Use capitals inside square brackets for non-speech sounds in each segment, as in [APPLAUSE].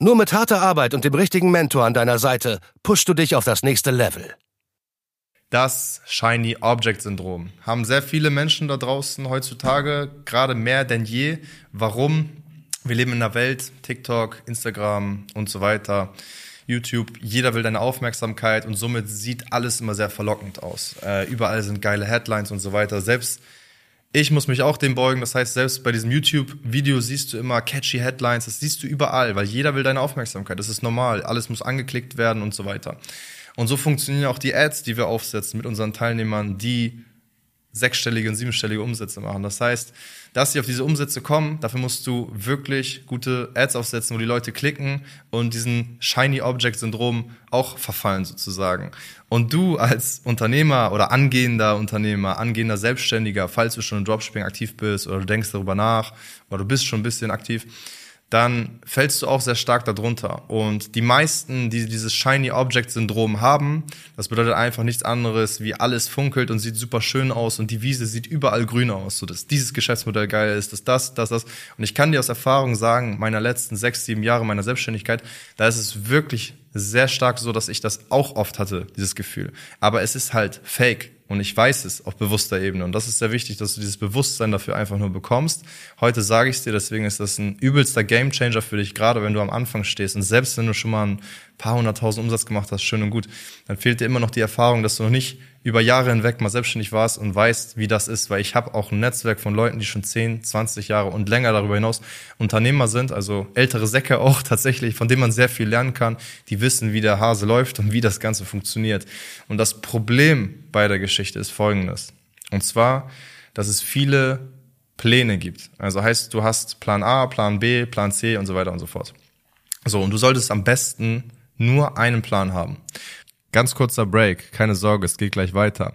Nur mit harter Arbeit und dem richtigen Mentor an deiner Seite pushst du dich auf das nächste Level. Das Shiny Object Syndrom haben sehr viele Menschen da draußen heutzutage, gerade mehr denn je. Warum? Wir leben in einer Welt, TikTok, Instagram und so weiter, YouTube, jeder will deine Aufmerksamkeit und somit sieht alles immer sehr verlockend aus. Äh, überall sind geile Headlines und so weiter. Selbst ich muss mich auch dem beugen. Das heißt, selbst bei diesem YouTube-Video siehst du immer catchy Headlines. Das siehst du überall, weil jeder will deine Aufmerksamkeit. Das ist normal. Alles muss angeklickt werden und so weiter. Und so funktionieren auch die Ads, die wir aufsetzen mit unseren Teilnehmern, die sechsstellige und siebenstellige Umsätze machen. Das heißt, dass sie auf diese Umsätze kommen, dafür musst du wirklich gute Ads aufsetzen, wo die Leute klicken und diesen Shiny Object Syndrom auch verfallen sozusagen. Und du als Unternehmer oder angehender Unternehmer, angehender Selbstständiger, falls du schon im Dropshipping aktiv bist oder du denkst darüber nach oder du bist schon ein bisschen aktiv, dann fällst du auch sehr stark darunter. Und die meisten, die dieses Shiny Object Syndrom haben, das bedeutet einfach nichts anderes, wie alles funkelt und sieht super schön aus und die Wiese sieht überall grün aus, so dass dieses Geschäftsmodell geil ist, dass das, das, das. Und ich kann dir aus Erfahrung sagen, meiner letzten sechs, sieben Jahre meiner Selbstständigkeit, da ist es wirklich sehr stark so, dass ich das auch oft hatte, dieses Gefühl. Aber es ist halt fake. Und ich weiß es auf bewusster Ebene. Und das ist sehr wichtig, dass du dieses Bewusstsein dafür einfach nur bekommst. Heute sage ich es dir, deswegen ist das ein übelster Gamechanger für dich, gerade wenn du am Anfang stehst. Und selbst wenn du schon mal ein paar hunderttausend Umsatz gemacht hast, schön und gut, dann fehlt dir immer noch die Erfahrung, dass du noch nicht über Jahre hinweg mal selbstständig warst und weißt, wie das ist, weil ich habe auch ein Netzwerk von Leuten, die schon 10, 20 Jahre und länger darüber hinaus Unternehmer sind, also ältere Säcke [LAUGHS] auch tatsächlich, von denen man sehr viel lernen kann, die wissen, wie der Hase läuft und wie das Ganze funktioniert. Und das Problem bei der Geschichte ist folgendes. Und zwar, dass es viele Pläne gibt. Also heißt, du hast Plan A, Plan B, Plan C und so weiter und so fort. So, und du solltest am besten nur einen Plan haben. Ganz kurzer Break, keine Sorge, es geht gleich weiter.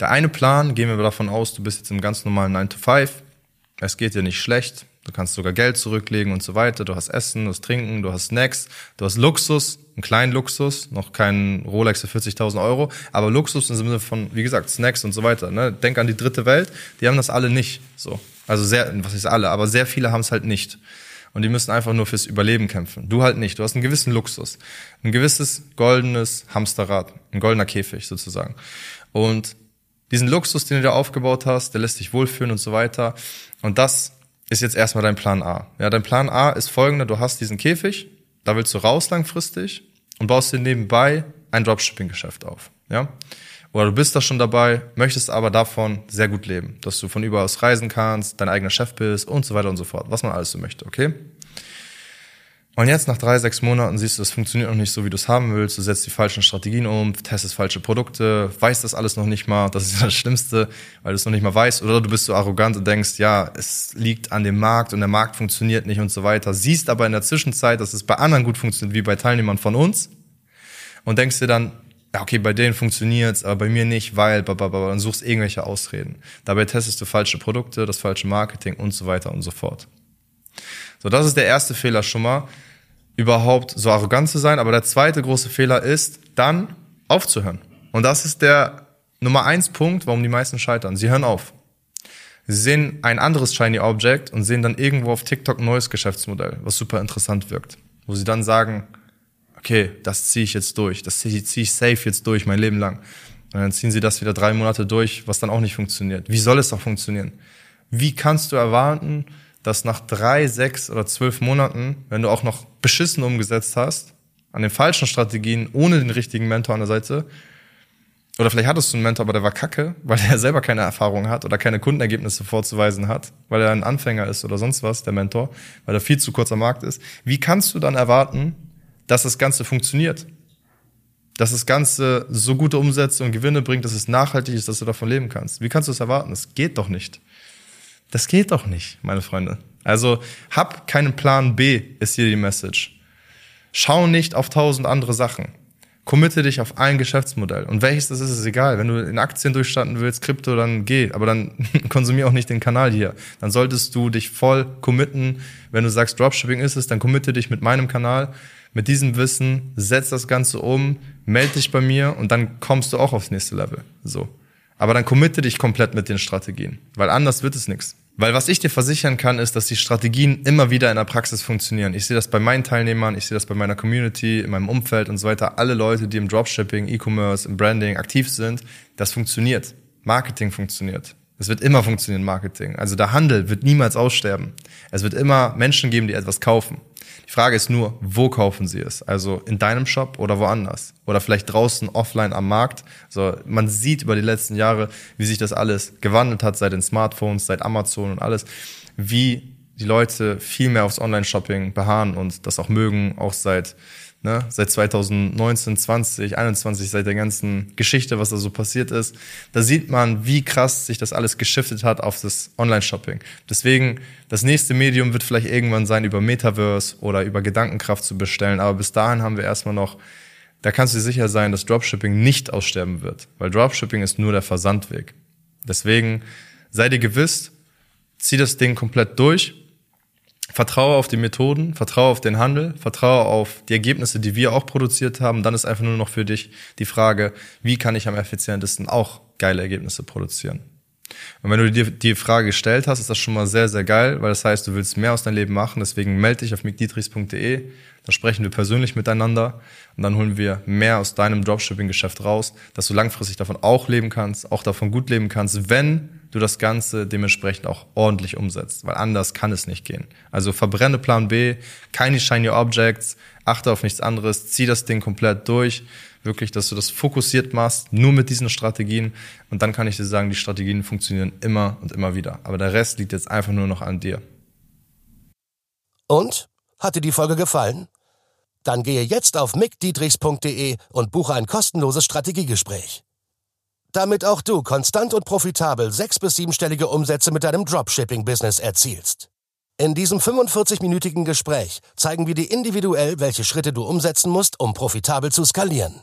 Der eine Plan, gehen wir davon aus, du bist jetzt im ganz normalen 9 to 5. Es geht dir nicht schlecht. Du kannst sogar Geld zurücklegen und so weiter. Du hast Essen, du hast Trinken, du hast Snacks, du hast Luxus, einen kleinen Luxus, noch kein Rolex für 40.000 Euro, aber Luxus im Sinne von, wie gesagt, Snacks und so weiter. Ne? Denk an die dritte Welt, die haben das alle nicht. So, also sehr, was ist alle, aber sehr viele haben es halt nicht. Und die müssen einfach nur fürs Überleben kämpfen. Du halt nicht. Du hast einen gewissen Luxus, ein gewisses goldenes Hamsterrad, ein goldener Käfig sozusagen. Und diesen Luxus, den du dir aufgebaut hast, der lässt dich wohlfühlen und so weiter. Und das ist jetzt erstmal dein Plan A. Ja, dein Plan A ist folgender, du hast diesen Käfig, da willst du raus langfristig und baust dir nebenbei ein Dropshipping-Geschäft auf. Ja? Oder du bist da schon dabei, möchtest aber davon sehr gut leben, dass du von überall aus reisen kannst, dein eigener Chef bist und so weiter und so fort, was man alles so möchte, okay? Und jetzt nach drei, sechs Monaten siehst du, das funktioniert noch nicht so, wie du es haben willst. Du setzt die falschen Strategien um, testest falsche Produkte, weißt das alles noch nicht mal. Das ist das Schlimmste, weil du es noch nicht mal weißt. Oder du bist so arrogant und denkst, ja, es liegt an dem Markt und der Markt funktioniert nicht und so weiter. Siehst aber in der Zwischenzeit, dass es bei anderen gut funktioniert, wie bei Teilnehmern von uns. Und denkst dir dann, ja, okay, bei denen funktioniert's, aber bei mir nicht, weil, blablabla, und suchst irgendwelche Ausreden. Dabei testest du falsche Produkte, das falsche Marketing und so weiter und so fort. So, das ist der erste Fehler schon mal überhaupt so arrogant zu sein. Aber der zweite große Fehler ist, dann aufzuhören. Und das ist der Nummer eins Punkt, warum die meisten scheitern. Sie hören auf. Sie sehen ein anderes Shiny Object und sehen dann irgendwo auf TikTok ein neues Geschäftsmodell, was super interessant wirkt. Wo sie dann sagen, okay, das ziehe ich jetzt durch, das ziehe ich safe jetzt durch, mein Leben lang. Und dann ziehen sie das wieder drei Monate durch, was dann auch nicht funktioniert. Wie soll es doch funktionieren? Wie kannst du erwarten, dass nach drei, sechs oder zwölf Monaten, wenn du auch noch beschissen umgesetzt hast, an den falschen Strategien, ohne den richtigen Mentor an der Seite. Oder vielleicht hattest du einen Mentor, aber der war kacke, weil er [LAUGHS] selber keine Erfahrung hat oder keine Kundenergebnisse vorzuweisen hat, weil er ein Anfänger ist oder sonst was, der Mentor, weil er viel zu kurz am Markt ist. Wie kannst du dann erwarten, dass das Ganze funktioniert? Dass das Ganze so gute Umsätze und Gewinne bringt, dass es nachhaltig ist, dass du davon leben kannst. Wie kannst du es erwarten? Das geht doch nicht. Das geht doch nicht, meine Freunde. Also hab keinen Plan B, ist hier die Message. Schau nicht auf tausend andere Sachen. Committe dich auf ein Geschäftsmodell. Und welches das ist, ist egal. Wenn du in Aktien durchstarten willst, Krypto, dann geh. Aber dann [LAUGHS] konsumier auch nicht den Kanal hier. Dann solltest du dich voll committen. Wenn du sagst, Dropshipping ist es, dann committe dich mit meinem Kanal. Mit diesem Wissen, setz das Ganze um, melde dich bei mir und dann kommst du auch aufs nächste Level. So. Aber dann committe dich komplett mit den Strategien. Weil anders wird es nichts. Weil was ich dir versichern kann, ist, dass die Strategien immer wieder in der Praxis funktionieren. Ich sehe das bei meinen Teilnehmern, ich sehe das bei meiner Community, in meinem Umfeld und so weiter. Alle Leute, die im Dropshipping, E-Commerce, im Branding aktiv sind, das funktioniert. Marketing funktioniert. Es wird immer funktionieren, Marketing. Also der Handel wird niemals aussterben. Es wird immer Menschen geben, die etwas kaufen. Die Frage ist nur, wo kaufen sie es? Also in deinem Shop oder woanders? Oder vielleicht draußen offline am Markt? So, man sieht über die letzten Jahre, wie sich das alles gewandelt hat seit den Smartphones, seit Amazon und alles, wie die Leute viel mehr aufs Online-Shopping beharren und das auch mögen, auch seit ne, seit 2019, 20, 21, seit der ganzen Geschichte, was da so passiert ist, da sieht man, wie krass sich das alles geschiftet hat auf das Online-Shopping. Deswegen, das nächste Medium wird vielleicht irgendwann sein, über Metaverse oder über Gedankenkraft zu bestellen, aber bis dahin haben wir erstmal noch da kannst du dir sicher sein, dass Dropshipping nicht aussterben wird, weil Dropshipping ist nur der Versandweg. Deswegen sei dir gewiss, zieh das Ding komplett durch vertraue auf die Methoden, vertraue auf den Handel, vertraue auf die Ergebnisse, die wir auch produziert haben. Dann ist einfach nur noch für dich die Frage, wie kann ich am effizientesten auch geile Ergebnisse produzieren? Und wenn du dir die Frage gestellt hast, ist das schon mal sehr, sehr geil, weil das heißt, du willst mehr aus deinem Leben machen. Deswegen melde dich auf mickdietrichs.de. Da sprechen wir persönlich miteinander und dann holen wir mehr aus deinem Dropshipping-Geschäft raus, dass du langfristig davon auch leben kannst, auch davon gut leben kannst, wenn du das Ganze dementsprechend auch ordentlich umsetzt, weil anders kann es nicht gehen. Also verbrenne Plan B, keine Shiny Objects, achte auf nichts anderes, zieh das Ding komplett durch, wirklich, dass du das fokussiert machst, nur mit diesen Strategien und dann kann ich dir sagen, die Strategien funktionieren immer und immer wieder. Aber der Rest liegt jetzt einfach nur noch an dir. Und? Hat dir die Folge gefallen? Dann gehe jetzt auf mickdietrichs.de und buche ein kostenloses Strategiegespräch damit auch du konstant und profitabel sechs- bis siebenstellige Umsätze mit deinem Dropshipping-Business erzielst. In diesem 45-minütigen Gespräch zeigen wir dir individuell, welche Schritte du umsetzen musst, um profitabel zu skalieren.